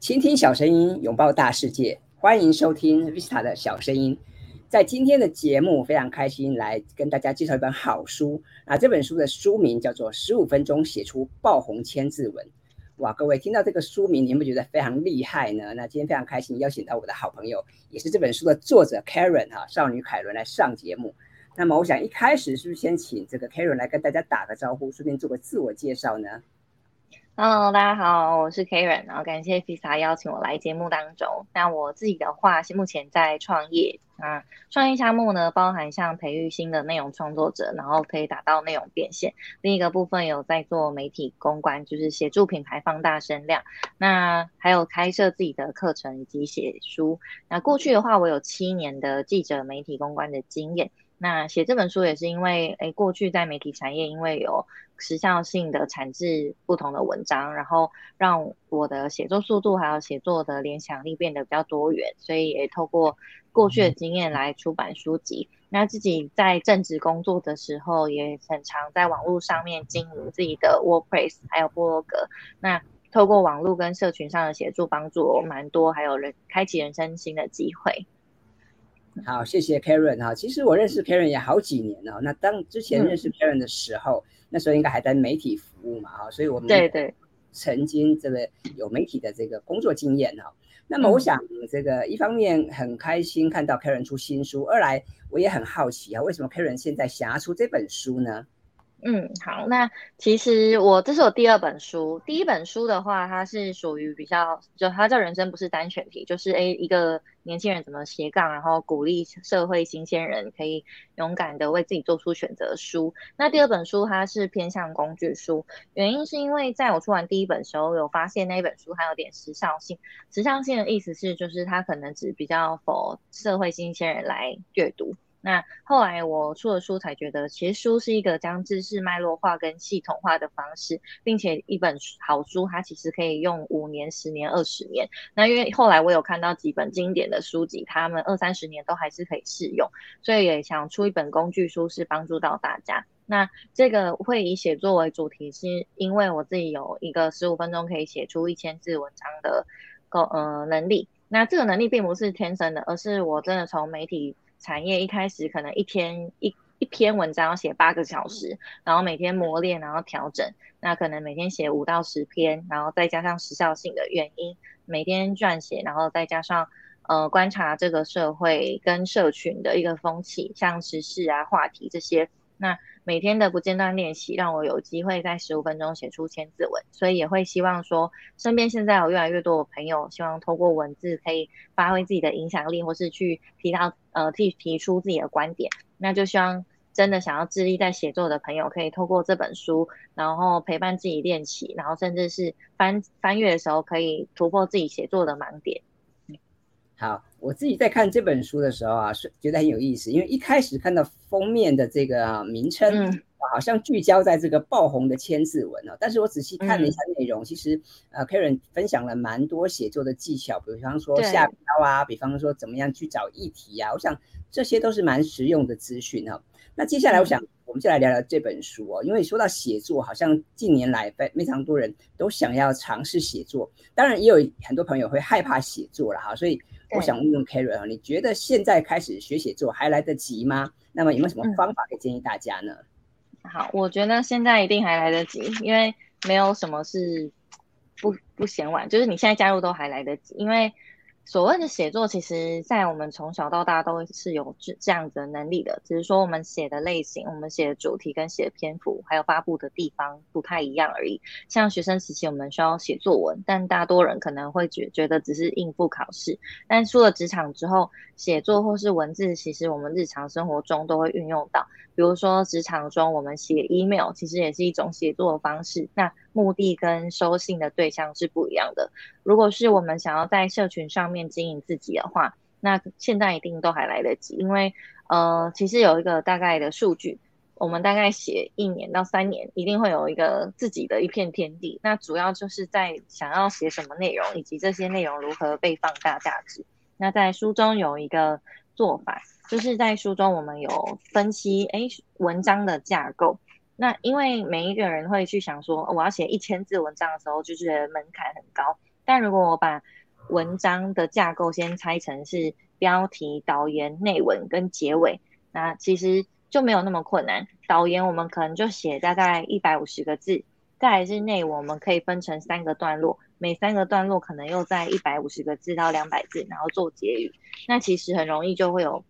倾听小声音，拥抱大世界。欢迎收听 Vista 的小声音。在今天的节目，非常开心来跟大家介绍一本好书。啊，这本书的书名叫做《十五分钟写出爆红千字文》。哇，各位听到这个书名，你有没有觉得非常厉害呢？那今天非常开心邀请到我的好朋友，也是这本书的作者 Karen 哈，少女凯伦来上节目。那么我想一开始是不是先请这个 Karen 来跟大家打个招呼，顺便做个自我介绍呢？Hello，大家好，我是 Karen，然后感谢 FISA 邀请我来节目当中。那我自己的话是目前在创业啊，创业项目呢包含像培育新的内容创作者，然后可以达到内容变现。另一个部分有在做媒体公关，就是协助品牌放大声量。那还有开设自己的课程以及写书。那过去的话，我有七年的记者媒体公关的经验。那写这本书也是因为，诶，过去在媒体产业，因为有时效性的产制不同的文章，然后让我的写作速度还有写作的联想力变得比较多元，所以也透过过去的经验来出版书籍。那自己在正职工作的时候，也很常在网络上面经营自己的 WordPress 还有部落格。那透过网络跟社群上的协助，帮助我蛮多，还有人开启人生新的机会。好，谢谢 Karen 哈。其实我认识 Karen 也好几年了。那当之前认识 Karen 的时候，嗯、那时候应该还在媒体服务嘛哈，所以我们对对曾经这个有媒体的这个工作经验哈。那么我想这个一方面很开心看到 Karen 出新书，二来我也很好奇啊，为什么 Karen 现在想要出这本书呢？嗯，好，那其实我这是我第二本书，第一本书的话，它是属于比较，就它叫人生不是单选题，就是诶一个年轻人怎么斜杠，然后鼓励社会新鲜人可以勇敢的为自己做出选择书。那第二本书它是偏向工具书，原因是因为在我出完第一本时候，有发现那一本书还有点时效性，时效性的意思是就是它可能只比较 for 社会新鲜人来阅读。那后来我出了书，才觉得其实书是一个将知识脉络化跟系统化的方式，并且一本好书它其实可以用五年、十年、二十年。那因为后来我有看到几本经典的书籍，他们二三十年都还是可以适用，所以也想出一本工具书，是帮助到大家。那这个会以写作为主题，是因为我自己有一个十五分钟可以写出一千字文章的够呃能力。那这个能力并不是天生的，而是我真的从媒体。产业一开始可能一天一一篇文章要写八个小时，然后每天磨练，然后调整。那可能每天写五到十篇，然后再加上时效性的原因，每天撰写，然后再加上呃观察这个社会跟社群的一个风气，像时事啊、话题这些。那每天的不间断练习，让我有机会在十五分钟写出千字文，所以也会希望说，身边现在有越来越多的朋友，希望透过文字可以发挥自己的影响力，或是去提到呃提提出自己的观点。那就希望真的想要致力在写作的朋友，可以透过这本书，然后陪伴自己练习，然后甚至是翻翻阅的时候，可以突破自己写作的盲点。好，我自己在看这本书的时候啊，是觉得很有意思，因为一开始看到封面的这个名称，嗯，好像聚焦在这个爆红的千字文哦。但是我仔细看了一下内容，嗯、其实呃，Karen 分享了蛮多写作的技巧，比方说下标啊，比方说怎么样去找议题啊，我想这些都是蛮实用的资讯哈。那接下来我想我们就来聊聊这本书哦，因为说到写作，好像近年来非非常多人都想要尝试写作，当然也有很多朋友会害怕写作了哈，所以。我想问问 Karen 啊，你觉得现在开始学写作还来得及吗？那么有没有什么方法可以建议大家呢？嗯、好，我觉得现在一定还来得及，因为没有什么是不不嫌晚，就是你现在加入都还来得及，因为。所谓的写作，其实，在我们从小到大都是有这这样子的能力的，只是说我们写的类型、我们写的主题跟写的篇幅，还有发布的地方不太一样而已。像学生时期，我们需要写作文，但大多人可能会觉觉得只是应付考试。但出了职场之后，写作或是文字，其实我们日常生活中都会运用到。比如说，职场中我们写 email，其实也是一种写作的方式。那目的跟收信的对象是不一样的。如果是我们想要在社群上面经营自己的话，那现在一定都还来得及，因为呃，其实有一个大概的数据，我们大概写一年到三年，一定会有一个自己的一片天地。那主要就是在想要写什么内容，以及这些内容如何被放大价值。那在书中有一个做法，就是在书中我们有分析，哎，文章的架构。那因为每一个人会去想说，我要写一千字文章的时候，就是门槛很高。但如果我把文章的架构先拆成是标题、导言、内文跟结尾，那其实就没有那么困难。导言我们可能就写大概一百五十个字，再来是内文，我们可以分成三个段落，每三个段落可能又在一百五十个字到两百字，然后做结语。那其实很容易就会有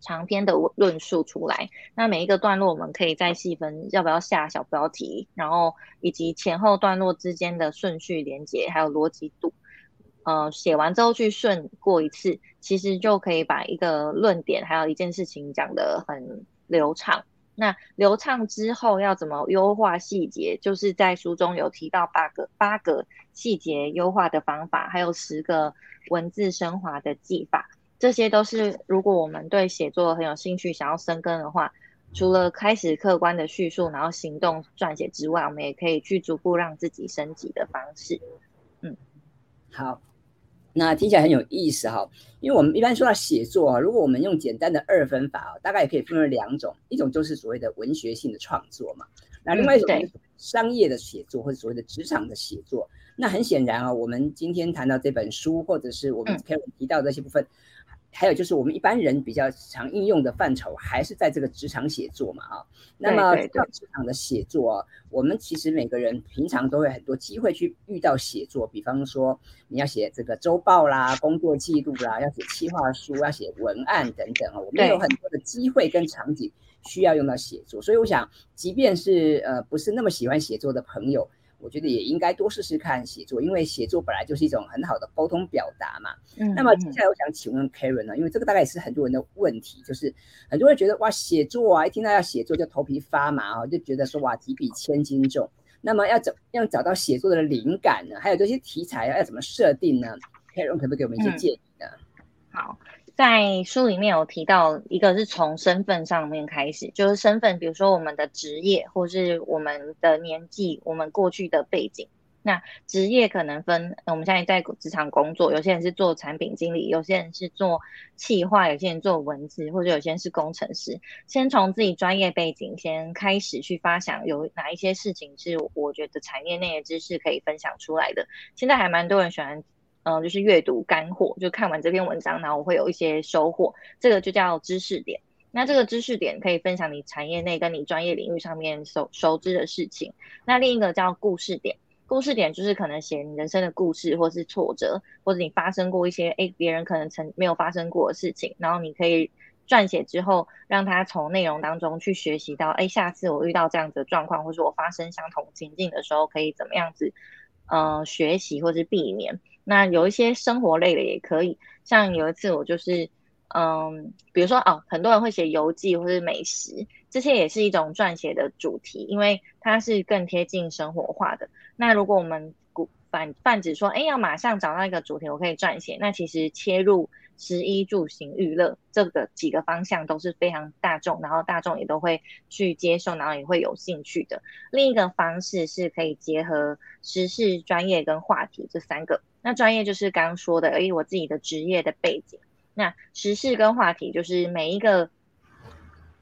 长篇的论述出来。那每一个段落我们可以再细分，要不要下小标题，然后以及前后段落之间的顺序连接，还有逻辑度。呃，写完之后去顺过一次，其实就可以把一个论点还有一件事情讲得很流畅。那流畅之后要怎么优化细节？就是在书中有提到八个八个细节优化的方法，还有十个文字升华的技法。这些都是如果我们对写作很有兴趣，想要深耕的话，除了开始客观的叙述，然后行动撰写之外，我们也可以去逐步让自己升级的方式。嗯，好。那听起来很有意思哈，因为我们一般说到写作啊，如果我们用简单的二分法啊，大概也可以分为两种，一种就是所谓的文学性的创作嘛，那另外一种商业的写作或者所谓的职场的写作。那很显然啊，我们今天谈到这本书，或者是我们可以提到这些部分。还有就是我们一般人比较常应用的范畴，还是在这个职场写作嘛啊。那么到职场的写作啊，我们其实每个人平常都会很多机会去遇到写作，比方说你要写这个周报啦、工作记录啦，要写企划书、要写文案等等啊，我们有很多的机会跟场景需要用到写作。所以我想，即便是呃不是那么喜欢写作的朋友。我觉得也应该多试试看写作，因为写作本来就是一种很好的沟通表达嘛。嗯，那么接下来我想请问 Karen 呢，因为这个大概也是很多人的问题，就是很多人觉得哇，写作啊，一听到要写作就头皮发麻啊，就觉得说哇，提笔千斤重。那么要怎样找到写作的灵感呢？还有这些题材要怎么设定呢？Karen 可不可以给我们一些建议呢？嗯，好。在书里面有提到，一个是从身份上面开始，就是身份，比如说我们的职业，或是我们的年纪，我们过去的背景。那职业可能分，我们现在在职场工作，有些人是做产品经理，有些人是做企划，有些人做文字，或者有些人是工程师。先从自己专业背景先开始去发想，有哪一些事情是我觉得产业内的知识可以分享出来的。现在还蛮多人喜欢。嗯，就是阅读干货，就看完这篇文章，然后我会有一些收获，这个就叫知识点。那这个知识点可以分享你产业内跟你专业领域上面熟熟知的事情。那另一个叫故事点，故事点就是可能写你人生的故事，或是挫折，或者你发生过一些诶别人可能曾没有发生过的事情，然后你可以撰写之后，让他从内容当中去学习到，诶下次我遇到这样子的状况，或是我发生相同情境的时候，可以怎么样子，呃，学习或是避免。那有一些生活类的也可以，像有一次我就是，嗯，比如说哦，很多人会写游记或是美食，这些也是一种撰写的主题，因为它是更贴近生活化的。那如果我们古反泛指说，哎，要马上找到一个主题，我可以撰写，那其实切入食衣住行娱乐这个几个方向都是非常大众，然后大众也都会去接受，然后也会有兴趣的。另一个方式是可以结合时事、专业跟话题这三个。那专业就是刚刚说的，诶，我自己的职业的背景。那时事跟话题就是每一个，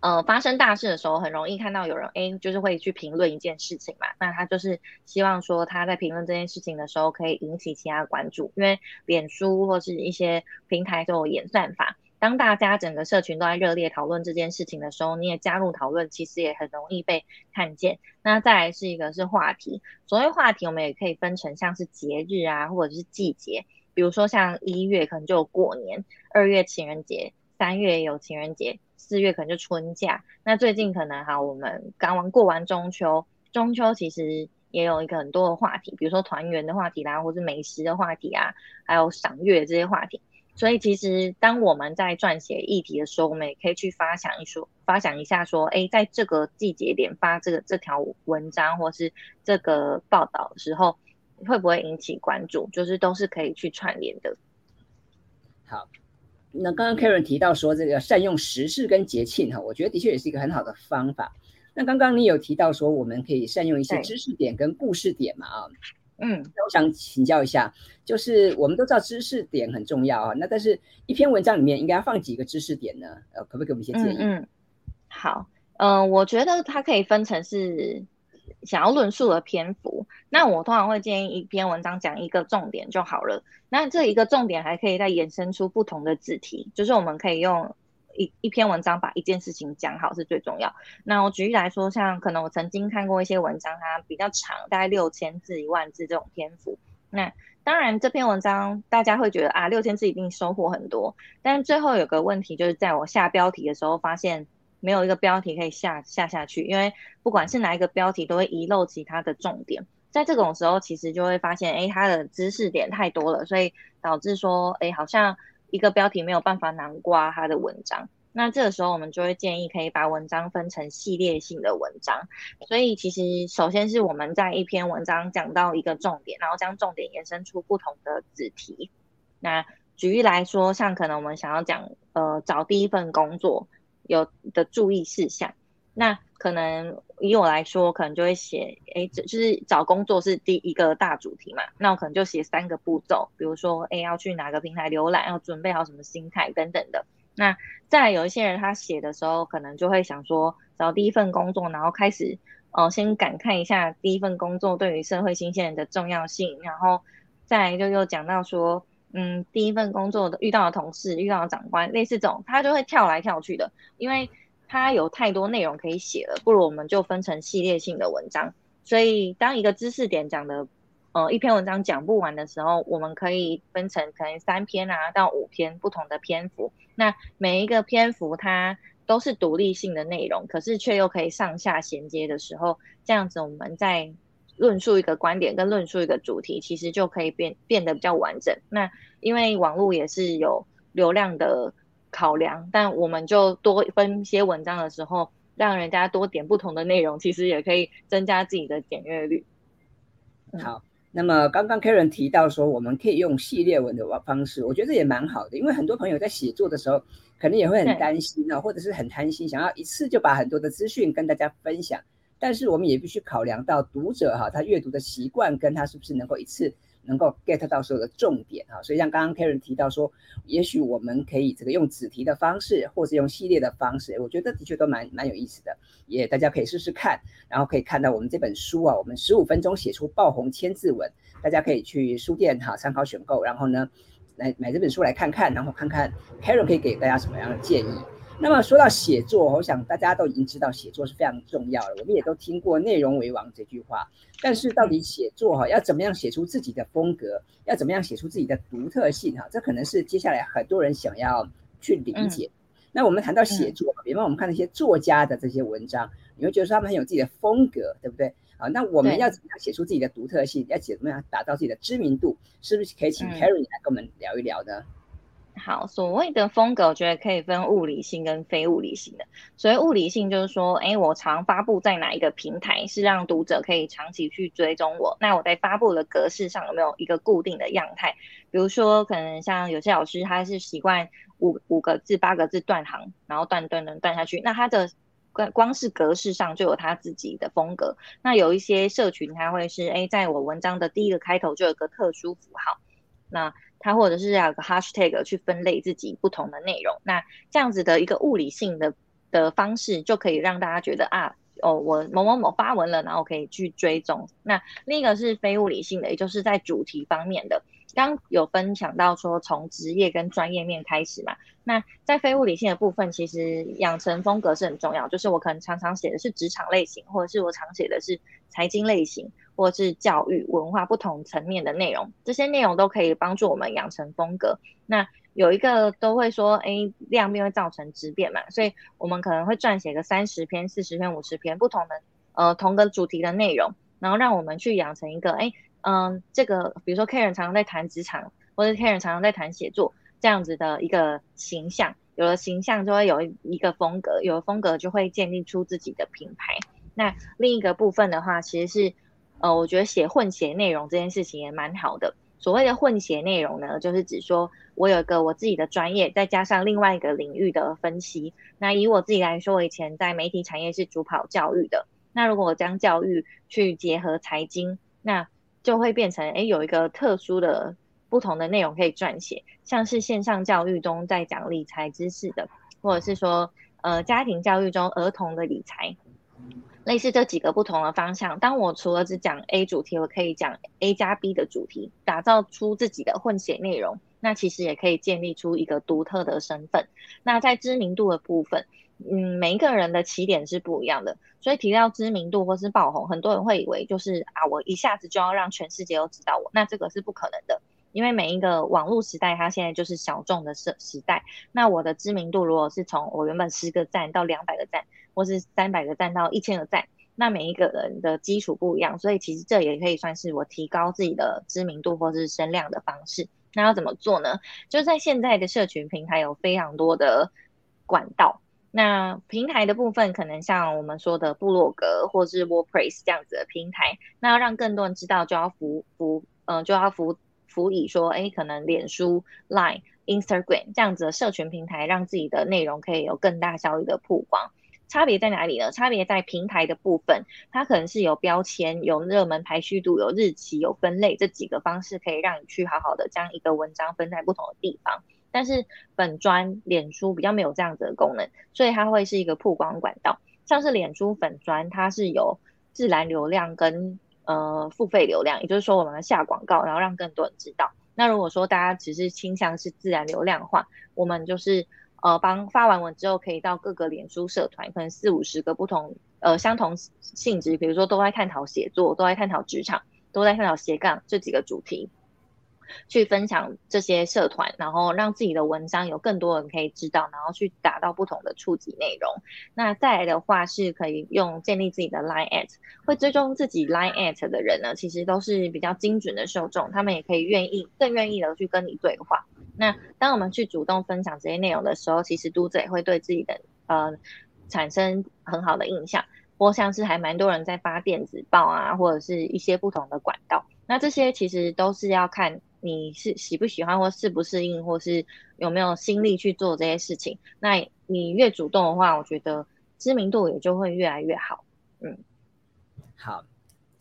呃，发生大事的时候，很容易看到有人，哎，就是会去评论一件事情嘛。那他就是希望说他在评论这件事情的时候，可以引起其他关注，因为脸书或是一些平台都有演算法。当大家整个社群都在热烈讨论这件事情的时候，你也加入讨论，其实也很容易被看见。那再来是一个是话题，所谓话题，我们也可以分成像是节日啊，或者是季节，比如说像一月可能就有过年，二月情人节，三月有情人节，四月可能就春假。那最近可能哈，我们刚完过完中秋，中秋其实也有一个很多的话题，比如说团圆的话题啦，或是美食的话题啊，还有赏月这些话题。所以，其实当我们在撰写议题的时候，我们也可以去发想一说，发想一下说，哎，在这个季节点发这个这条文章或是这个报道的时候，会不会引起关注？就是都是可以去串联的。好，那刚刚 Karen 提到说这个善用时事跟节庆哈，我觉得的确也是一个很好的方法。那刚刚你有提到说，我们可以善用一些知识点跟故事点嘛啊？嗯，那我想请教一下，就是我们都知道知识点很重要啊，那但是一篇文章里面应该要放几个知识点呢？呃，可不可以给我们一些建议？嗯，嗯，好，嗯、呃，我觉得它可以分成是想要论述的篇幅，那我通常会建议一篇文章讲一个重点就好了。那这一个重点还可以再衍生出不同的子题，就是我们可以用一一篇文章把一件事情讲好是最重要。那我举例来说，像可能我曾经看过一些文章，它比较长，大概六千字、一万字这种篇幅。那当然这篇文章大家会觉得啊，六千字一定收获很多，但最后有个问题就是在我下标题的时候发现。没有一个标题可以下下下去，因为不管是哪一个标题，都会遗漏其他的重点。在这种时候，其实就会发现，哎，它的知识点太多了，所以导致说，哎，好像一个标题没有办法囊括它的文章。那这个时候，我们就会建议可以把文章分成系列性的文章。所以，其实首先是我们在一篇文章讲到一个重点，然后将重点延伸出不同的子题。那举例来说，像可能我们想要讲，呃，找第一份工作。有的注意事项，那可能以我来说，可能就会写，哎，这就是找工作是第一个大主题嘛，那我可能就写三个步骤，比如说，哎，要去哪个平台浏览，要准备好什么心态等等的。那再有一些人他写的时候，可能就会想说，找第一份工作，然后开始，哦，先感慨一下第一份工作对于社会新鲜人的重要性，然后再就又讲到说。嗯，第一份工作的遇到的同事、遇到的长官，类似这种，他就会跳来跳去的，因为他有太多内容可以写了。不如我们就分成系列性的文章。所以，当一个知识点讲的，呃，一篇文章讲不完的时候，我们可以分成可能三篇啊到五篇不同的篇幅。那每一个篇幅它都是独立性的内容，可是却又可以上下衔接的时候，这样子我们在。论述一个观点跟论述一个主题，其实就可以变变得比较完整。那因为网络也是有流量的考量，但我们就多分一些文章的时候，让人家多点不同的内容，其实也可以增加自己的点阅率。好，那么刚刚 Karen 提到说，我们可以用系列文的方式，我觉得也蛮好的，因为很多朋友在写作的时候，可能也会很担心哦，或者是很贪心，想要一次就把很多的资讯跟大家分享。但是我们也必须考量到读者哈，他阅读的习惯跟他是不是能够一次能够 get 到所有的重点哈。所以像刚刚 Karen 提到说，也许我们可以这个用子题的方式，或是用系列的方式，我觉得的确都蛮蛮有意思的，也大家可以试试看。然后可以看到我们这本书啊，我们十五分钟写出爆红千字文，大家可以去书店哈参考选购，然后呢来买这本书来看看，然后看看 Karen 可以给大家什么样的建议。那么说到写作，我想大家都已经知道写作是非常重要的，我们也都听过“内容为王”这句话。但是到底写作哈，要怎么样写出自己的风格，要怎么样写出自己的独特性哈，这可能是接下来很多人想要去理解。嗯、那我们谈到写作，比方我们看那些作家的这些文章，你会觉得说他们很有自己的风格，对不对？啊，那我们要怎么样写出自己的独特性？要怎么样打造自己的知名度？是不是可以请 Karen 来跟我们聊一聊呢？好，所谓的风格，我觉得可以分物理性跟非物理性的。所谓物理性，就是说，哎，我常发布在哪一个平台，是让读者可以长期去追踪我。那我在发布的格式上有没有一个固定的样态？比如说，可能像有些老师，他是习惯五五个字、八个字断行，然后断断断断下去。那他的光光是格式上就有他自己的风格。那有一些社群，他会是，哎，在我文章的第一个开头就有个特殊符号。那它或者是要有个 hashtag 去分类自己不同的内容，那这样子的一个物理性的的方式，就可以让大家觉得啊，哦，我某某某发文了，然后可以去追踪。那另一个是非物理性的，也就是在主题方面的。刚有分享到说，从职业跟专业面开始嘛。那在非物理性的部分，其实养成风格是很重要。就是我可能常常写的是职场类型，或者是我常写的是财经类型。或是教育文化不同层面的内容，这些内容都可以帮助我们养成风格。那有一个都会说，哎，量变会造成质变嘛，所以我们可能会撰写个三十篇、四十篇、五十篇不同的呃同个主题的内容，然后让我们去养成一个，哎，嗯，这个比如说 Karen 常常在谈职场，或者 Karen 常常在谈写作这样子的一个形象，有了形象就会有一个风格，有了风格就会建立出自己的品牌。那另一个部分的话，其实是。呃，我觉得写混写内容这件事情也蛮好的。所谓的混写内容呢，就是指说我有一个我自己的专业，再加上另外一个领域的分析。那以我自己来说，我以前在媒体产业是主跑教育的。那如果我将教育去结合财经，那就会变成诶有一个特殊的不同的内容可以撰写，像是线上教育中在讲理财知识的，或者是说呃家庭教育中儿童的理财。类似这几个不同的方向。当我除了只讲 A 主题，我可以讲 A 加 B 的主题，打造出自己的混血内容。那其实也可以建立出一个独特的身份。那在知名度的部分，嗯，每一个人的起点是不一样的。所以提到知名度或是爆红，很多人会以为就是啊，我一下子就要让全世界都知道我。那这个是不可能的，因为每一个网络时代，它现在就是小众的时时代。那我的知名度如果是从我原本十个赞到两百个赞。或是三百个赞到一千个赞，那每一个人的基础不一样，所以其实这也可以算是我提高自己的知名度或是声量的方式。那要怎么做呢？就在现在的社群平台有非常多的管道。那平台的部分可能像我们说的部落格或是 WordPress 这样子的平台，那要让更多人知道，就要辅辅嗯，就要辅辅以说，哎，可能脸书、Line、Instagram 这样子的社群平台，让自己的内容可以有更大效率的曝光。差别在哪里呢？差别在平台的部分，它可能是有标签、有热门排序度、有日期、有分类这几个方式，可以让你去好好的将一个文章分在不同的地方。但是本专、脸书比较没有这样子的功能，所以它会是一个曝光管道。像是脸书粉专，它是有自然流量跟呃付费流量，也就是说我们下广告，然后让更多人知道。那如果说大家只是倾向是自然流量的话，我们就是。呃，帮发完文之后，可以到各个脸书社团，可能四五十个不同呃相同性质，比如说都在探讨写作，都在探讨职场，都在探讨斜杠这几个主题，去分享这些社团，然后让自己的文章有更多人可以知道，然后去达到不同的触及内容。那再来的话，是可以用建立自己的 Line at，会追踪自己 Line at 的人呢，其实都是比较精准的受众，他们也可以愿意更愿意的去跟你对话。那当我们去主动分享这些内容的时候，其实读者也会对自己的呃产生很好的印象。或像是还蛮多人在发电子报啊，或者是一些不同的管道。那这些其实都是要看你是喜不喜欢，或适不适应，或是有没有心力去做这些事情。那你越主动的话，我觉得知名度也就会越来越好。嗯，好。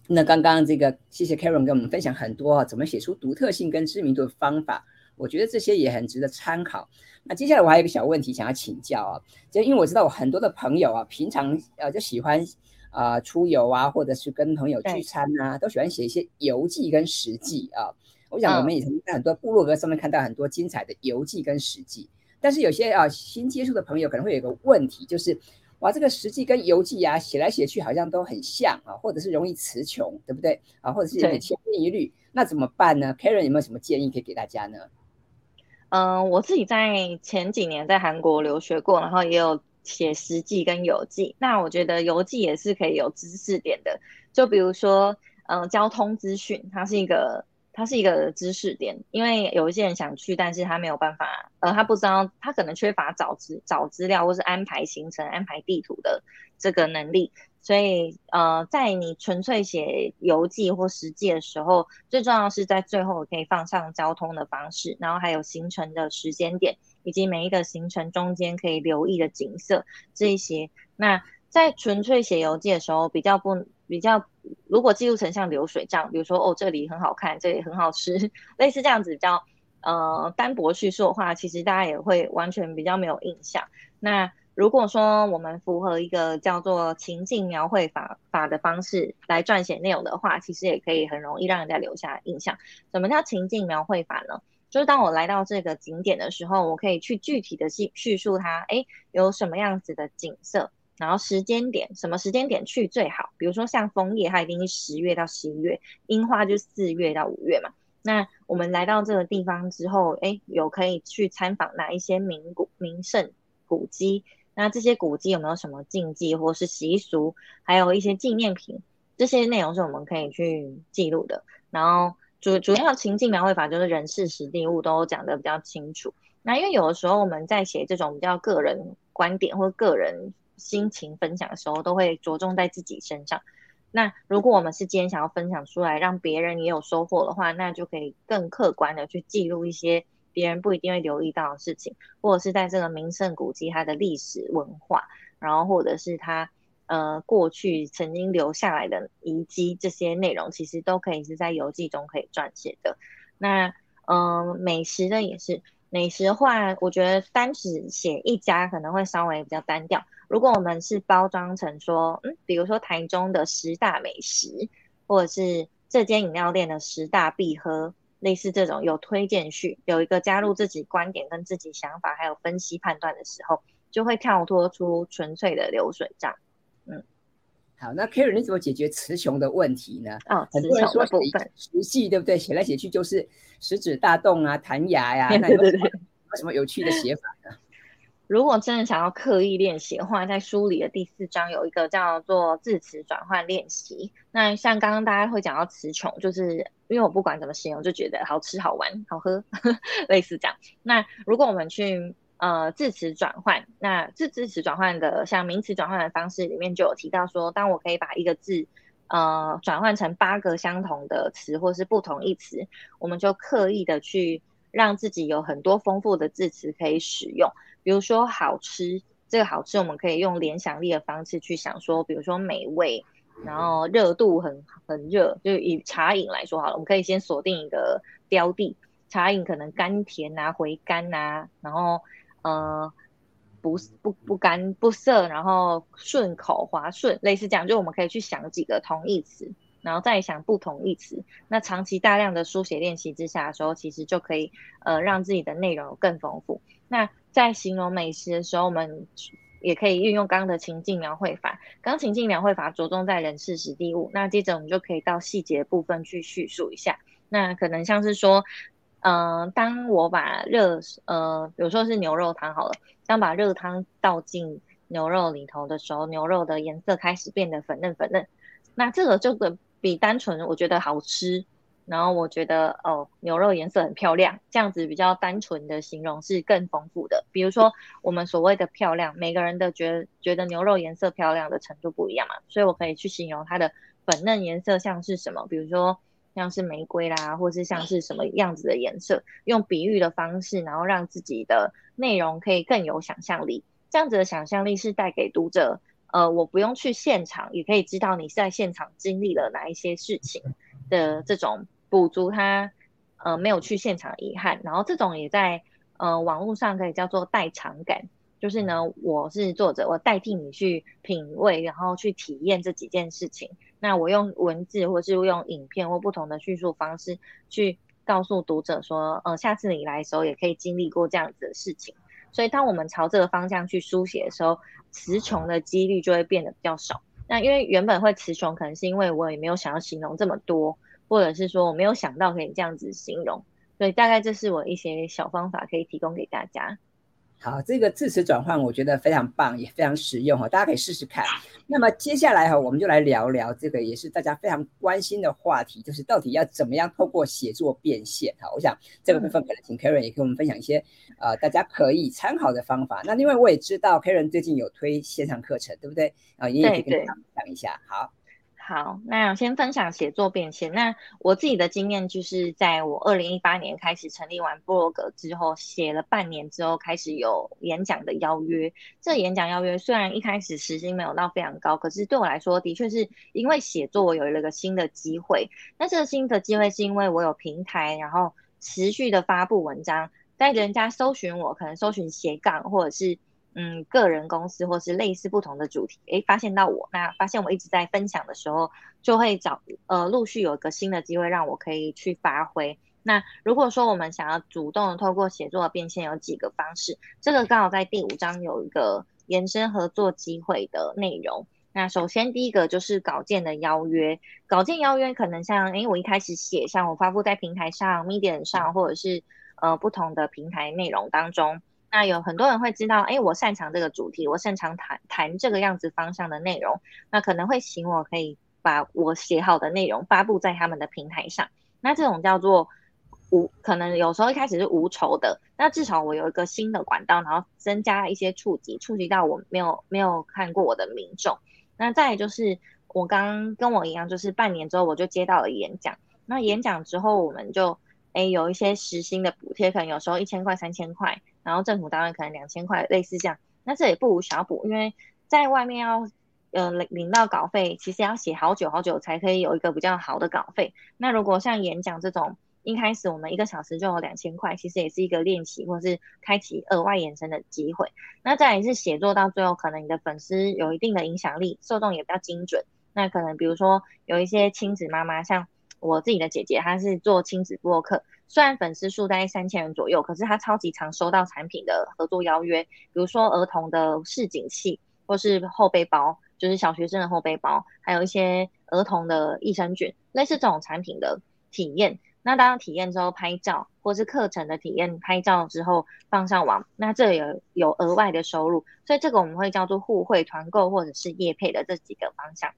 那刚刚这个谢谢 Karen 跟我们分享很多怎么写出独特性跟知名度的方法。我觉得这些也很值得参考。那接下来我还有一个小问题想要请教啊，就因为我知道我很多的朋友啊，平常呃就喜欢啊、呃、出游啊，或者是跟朋友聚餐啊，都喜欢写一些游记跟实记啊。我想我们也曾经在很多部落格上面看到很多精彩的游记跟实记，但是有些啊新接触的朋友可能会有一个问题，就是哇这个实记跟游记啊写来写去好像都很像啊，或者是容易词穷，对不对啊？或者是有点千篇一律，那怎么办呢？Karen 有没有什么建议可以给大家呢？嗯，我自己在前几年在韩国留学过，然后也有写实记跟游记。那我觉得游记也是可以有知识点的，就比如说，嗯，交通资讯，它是一个，它是一个知识点，因为有一些人想去，但是他没有办法，呃，他不知道，他可能缺乏找资找资料或是安排行程、安排地图的这个能力。所以，呃，在你纯粹写游记或食记的时候，最重要是在最后可以放上交通的方式，然后还有行程的时间点，以及每一个行程中间可以留意的景色这一些。那在纯粹写游记的时候，比较不比较，如果记录成像流水账，比如说哦，这里很好看，这里很好吃，类似这样子比较呃单薄叙述的话，其实大家也会完全比较没有印象。那如果说我们符合一个叫做情境描绘法法的方式来撰写内容的话，其实也可以很容易让人家留下印象。什么叫情境描绘法呢？就是当我来到这个景点的时候，我可以去具体的叙叙述它，诶，有什么样子的景色，然后时间点，什么时间点去最好？比如说像枫叶，它一定是十月到十一月；樱花就四月到五月嘛。那我们来到这个地方之后，诶，有可以去参访哪一些名古名胜古迹？那这些古迹有没有什么禁忌或是习俗，还有一些纪念品，这些内容是我们可以去记录的。然后主主要情境描绘法就是人事时地物都讲得比较清楚。那因为有的时候我们在写这种比较个人观点或个人心情分享的时候，都会着重在自己身上。那如果我们是今天想要分享出来，让别人也有收获的话，那就可以更客观的去记录一些。别人不一定会留意到的事情，或者是在这个名胜古迹它的历史文化，然后或者是它呃过去曾经留下来的遗迹，这些内容其实都可以是在游记中可以撰写的。那嗯、美食的也是，美食的话，我觉得单只写一家可能会稍微比较单调。如果我们是包装成说，嗯，比如说台中的十大美食，或者是这间饮料店的十大必喝，类似这种有推荐序，有一个加入自己观点跟自己想法，还有分析判断的时候，就会跳脱出纯粹的流水账。嗯，好，那 Karen 你怎么解决词穷的问题呢？哦，词穷的部分，实际对不对？写来写去就是食指大动啊，弹牙呀、啊，那有什么有趣的写法呢？如果真的想要刻意练习的话，在书里的第四章有一个叫做字词转换练习。那像刚刚大家会讲到词穷，就是因为我不管怎么形容，就觉得好吃、好玩、好喝，呵 呵类似这样。那如果我们去呃字词转换，那字字词转换的像名词转换的方式里面就有提到说，当我可以把一个字呃转换成八个相同的词，或是不同义词，我们就刻意的去让自己有很多丰富的字词可以使用。比如说好吃，这个好吃我们可以用联想力的方式去想说，比如说美味，然后热度很很热，就以茶饮来说好了，我们可以先锁定一个标的，茶饮可能甘甜啊、回甘啊，然后呃不不不干不涩，然后顺口滑顺，类似这样，就我们可以去想几个同义词，然后再想不同义词。那长期大量的书写练习之下的时候，其实就可以呃让自己的内容更丰富。那在形容美食的时候，我们也可以运用刚刚的情境描绘法。刚情境描绘法着重在人事时地物，那接着我们就可以到细节部分去叙述一下。那可能像是说，嗯、呃，当我把热呃，比如说是牛肉汤好了，当把热汤倒进牛肉里头的时候，牛肉的颜色开始变得粉嫩粉嫩。那这个就比比单纯我觉得好吃。然后我觉得哦，牛肉颜色很漂亮，这样子比较单纯的形容是更丰富的。比如说我们所谓的漂亮，每个人的觉觉得牛肉颜色漂亮的程度不一样嘛，所以我可以去形容它的粉嫩颜色像是什么，比如说像是玫瑰啦，或是像是什么样子的颜色，用比喻的方式，然后让自己的内容可以更有想象力。这样子的想象力是带给读者，呃，我不用去现场，也可以知道你在现场经历了哪一些事情的这种。补足他呃没有去现场遗憾，然后这种也在呃网络上可以叫做代偿感，就是呢，我是作者，我代替你去品味，然后去体验这几件事情。那我用文字或是用影片或不同的叙述方式去告诉读者说，呃，下次你来的时候也可以经历过这样子的事情。所以当我们朝这个方向去书写的时候，词穷的几率就会变得比较少。那因为原本会词穷，可能是因为我也没有想要形容这么多。或者是说我没有想到可以这样子形容，所以大概这是我一些小方法可以提供给大家。好，这个字词转换我觉得非常棒，也非常实用哈，大家可以试试看。那么接下来哈，我们就来聊聊这个也是大家非常关心的话题，就是到底要怎么样透过写作变现哈。我想这个部分可能请 Karen 也跟我们分享一些呃大家可以参考的方法。那另外我也知道 Karen 最近有推线上课程，对不对？啊，你也可以跟大家讲一下。好。好，那我先分享写作变现。那我自己的经验就是，在我二零一八年开始成立完部落格之后，写了半年之后，开始有演讲的邀约。这演讲邀约虽然一开始时薪没有到非常高，可是对我来说，的确是因为写作我有了一个新的机会。那这个新的机会是因为我有平台，然后持续的发布文章，在人家搜寻我，可能搜寻斜杠或者是。嗯，个人公司或是类似不同的主题，诶，发现到我，那发现我一直在分享的时候，就会找呃陆续有一个新的机会让我可以去发挥。那如果说我们想要主动的透过写作的变现，有几个方式，这个刚好在第五章有一个延伸合作机会的内容。那首先第一个就是稿件的邀约，稿件邀约可能像，诶，我一开始写，像我发布在平台上、Medium 上，或者是呃不同的平台内容当中。那有很多人会知道，哎，我擅长这个主题，我擅长谈谈这个样子方向的内容，那可能会请我可以把我写好的内容发布在他们的平台上。那这种叫做无，可能有时候一开始是无酬的，那至少我有一个新的管道，然后增加一些触及，触及到我没有没有看过我的民众。那再就是我刚跟我一样，就是半年之后我就接到了演讲，那演讲之后我们就哎有一些时薪的补贴，可能有时候一千块、三千块。然后政府单位可能两千块，类似这样，那这也不无小补，因为在外面要呃领领到稿费，其实要写好久好久才可以有一个比较好的稿费。那如果像演讲这种一开始我们一个小时就有两千块，其实也是一个练习或是开启额外延伸的机会。那再来是写作到最后，可能你的粉丝有一定的影响力，受众也比较精准。那可能比如说有一些亲子妈妈，像我自己的姐姐，她是做亲子播客，虽然粉丝数在三千人左右，可是他超级常收到产品的合作邀约，比如说儿童的视景器或是后背包。就是小学生的后背包，还有一些儿童的益生菌，类似这种产品的体验。那当然体验之后拍照，或是课程的体验拍照之后放上网，那这有有额外的收入。所以这个我们会叫做互惠团购或者是业配的这几个方向。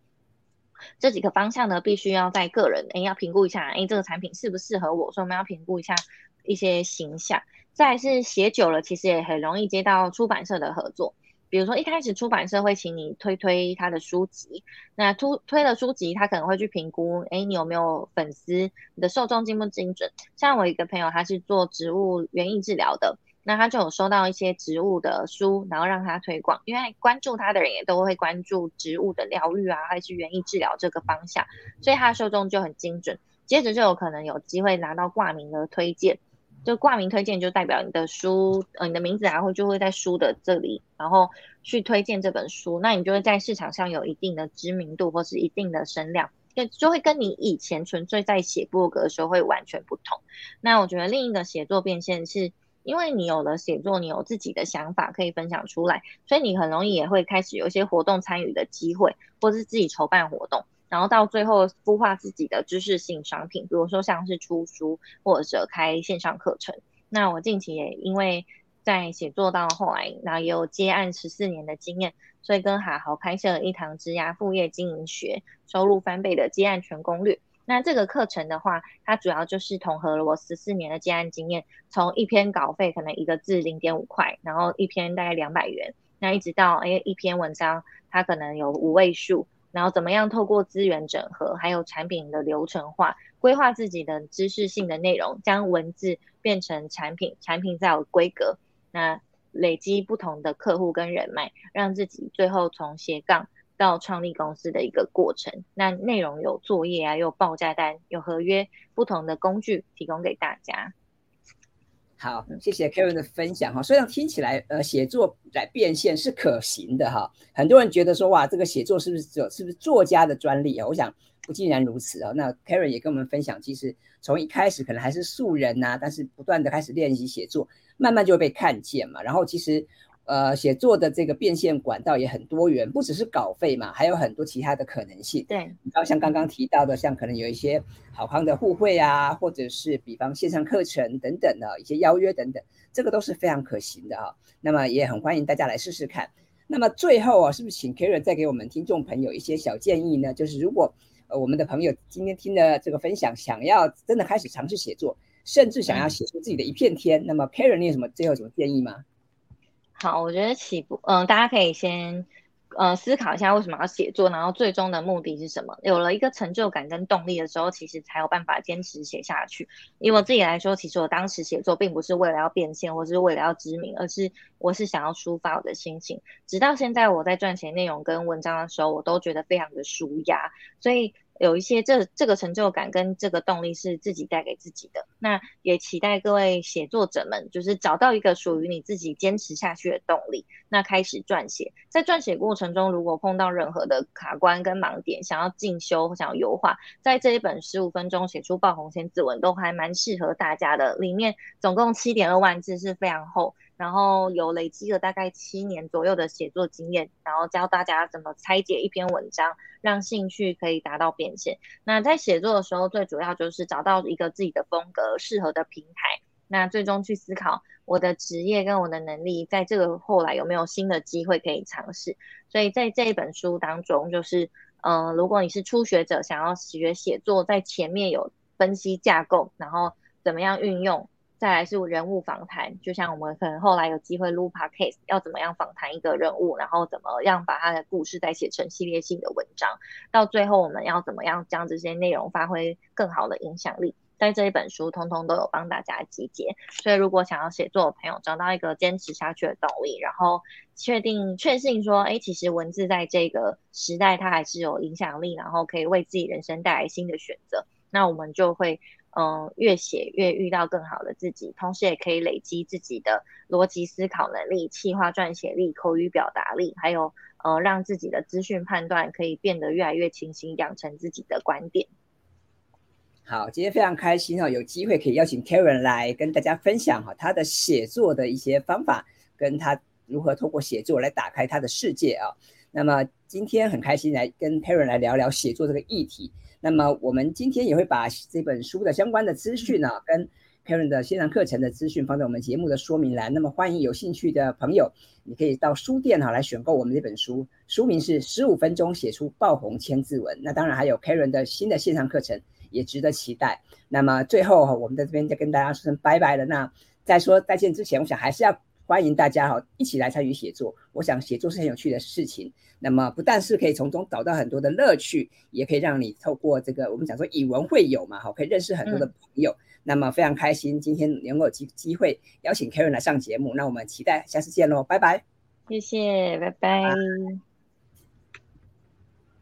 这几个方向呢，必须要在个人诶要评估一下，诶这个产品适不适合我，所以我们要评估一下一些形象。再是写久了，其实也很容易接到出版社的合作。比如说，一开始出版社会请你推推他的书籍，那推推了书籍，他可能会去评估，哎，你有没有粉丝，你的受众精不精准？像我一个朋友，他是做植物园艺治疗的，那他就有收到一些植物的书，然后让他推广，因为关注他的人也都会关注植物的疗愈啊，还是园艺治疗这个方向，所以他的受众就很精准，接着就有可能有机会拿到挂名的推荐。就挂名推荐，就代表你的书，呃，你的名字然后就会在书的这里，然后去推荐这本书，那你就会在市场上有一定的知名度或是一定的声量，就就会跟你以前纯粹在写部落格的时候会完全不同。那我觉得另一个写作变现是，因为你有了写作，你有自己的想法可以分享出来，所以你很容易也会开始有一些活动参与的机会，或是自己筹办活动。然后到最后孵化自己的知识性商品，比如说像是出书或者开线上课程。那我近期也因为在写作到后来，然后也有接案十四年的经验，所以跟哈豪开设了一堂职涯副业经营学，收入翻倍的接案全攻略。那这个课程的话，它主要就是统合了我十四年的接案经验，从一篇稿费可能一个字零点五块，然后一篇大概两百元，那一直到哎一篇文章它可能有五位数。然后怎么样透过资源整合，还有产品的流程化，规划自己的知识性的内容，将文字变成产品，产品再有规格，那累积不同的客户跟人脉，让自己最后从斜杠到创立公司的一个过程。那内容有作业啊，有报价单，有合约，不同的工具提供给大家。好，谢谢 Karen 的分享哈。虽然听起来，呃，写作来变现是可行的哈。很多人觉得说，哇，这个写作是不是只有是不是作家的专利啊？我想不尽然如此啊。那 Karen 也跟我们分享，其实从一开始可能还是素人呐，但是不断的开始练习写作，慢慢就会被看见嘛。然后其实。呃，写作的这个变现管道也很多元，不只是稿费嘛，还有很多其他的可能性。对，然后像刚刚提到的，像可能有一些好康的互惠啊，或者是比方线上课程等等的一些邀约等等，这个都是非常可行的啊。那么也很欢迎大家来试试看。那么最后啊，是不是请 Karen 再给我们听众朋友一些小建议呢？就是如果呃我们的朋友今天听了这个分享，想要真的开始尝试写作，甚至想要写出自己的一片天，嗯、那么 Karen 你有什么最后什么建议吗？好，我觉得起步，嗯，大家可以先，呃，思考一下为什么要写作，然后最终的目的是什么？有了一个成就感跟动力的时候，其实才有办法坚持写下去。以我自己来说，其实我当时写作并不是为了要变现，或是为了要知名，而是我是想要抒发我的心情。直到现在，我在撰写内容跟文章的时候，我都觉得非常的舒压，所以。有一些这这个成就感跟这个动力是自己带给自己的，那也期待各位写作者们，就是找到一个属于你自己坚持下去的动力，那开始撰写。在撰写过程中，如果碰到任何的卡关跟盲点，想要进修想要优化，在这一本十五分钟写出爆红千字文都还蛮适合大家的。里面总共七点二万字是非常厚。然后有累积了大概七年左右的写作经验，然后教大家怎么拆解一篇文章，让兴趣可以达到变现。那在写作的时候，最主要就是找到一个自己的风格，适合的平台。那最终去思考我的职业跟我的能力，在这个后来有没有新的机会可以尝试。所以在这一本书当中，就是嗯、呃，如果你是初学者，想要学写作，在前面有分析架构，然后怎么样运用。再来是人物访谈，就像我们可能后来有机会录 podcast，要怎么样访谈一个人物，然后怎么样把他的故事再写成系列性的文章，到最后我们要怎么样将这些内容发挥更好的影响力，在这一本书通通都有帮大家集结。所以如果想要写作的朋友，找到一个坚持下去的动力，然后确定确信说，哎，其实文字在这个时代它还是有影响力，然后可以为自己人生带来新的选择，那我们就会。嗯，越写越遇到更好的自己，同时也可以累积自己的逻辑思考能力、企划撰写力、口语表达力，还有呃，让自己的资讯判断可以变得越来越清晰，养成自己的观点。好，今天非常开心哦，有机会可以邀请 Karen 来跟大家分享哈她的写作的一些方法，跟她如何透过写作来打开她的世界啊。那么今天很开心来跟 Karen 来聊聊写作这个议题。那么我们今天也会把这本书的相关的资讯呢，跟 Karen 的线上课程的资讯放在我们节目的说明栏。那么欢迎有兴趣的朋友，你可以到书店哈来选购我们这本书，书名是《十五分钟写出爆红千字文》。那当然还有 Karen 的新的线上课程也值得期待。那么最后哈，我们在这边再跟大家说声拜拜了。那在说再见之前，我想还是要。欢迎大家哈，一起来参与写作。我想写作是很有趣的事情。那么不但是可以从中找到很多的乐趣，也可以让你透过这个我们讲说以文会友嘛，哈，可以认识很多的朋友。嗯、那么非常开心，今天能够有机机会邀请 Karen 来上节目。那我们期待下次见喽，拜拜。谢谢，拜拜。拜拜。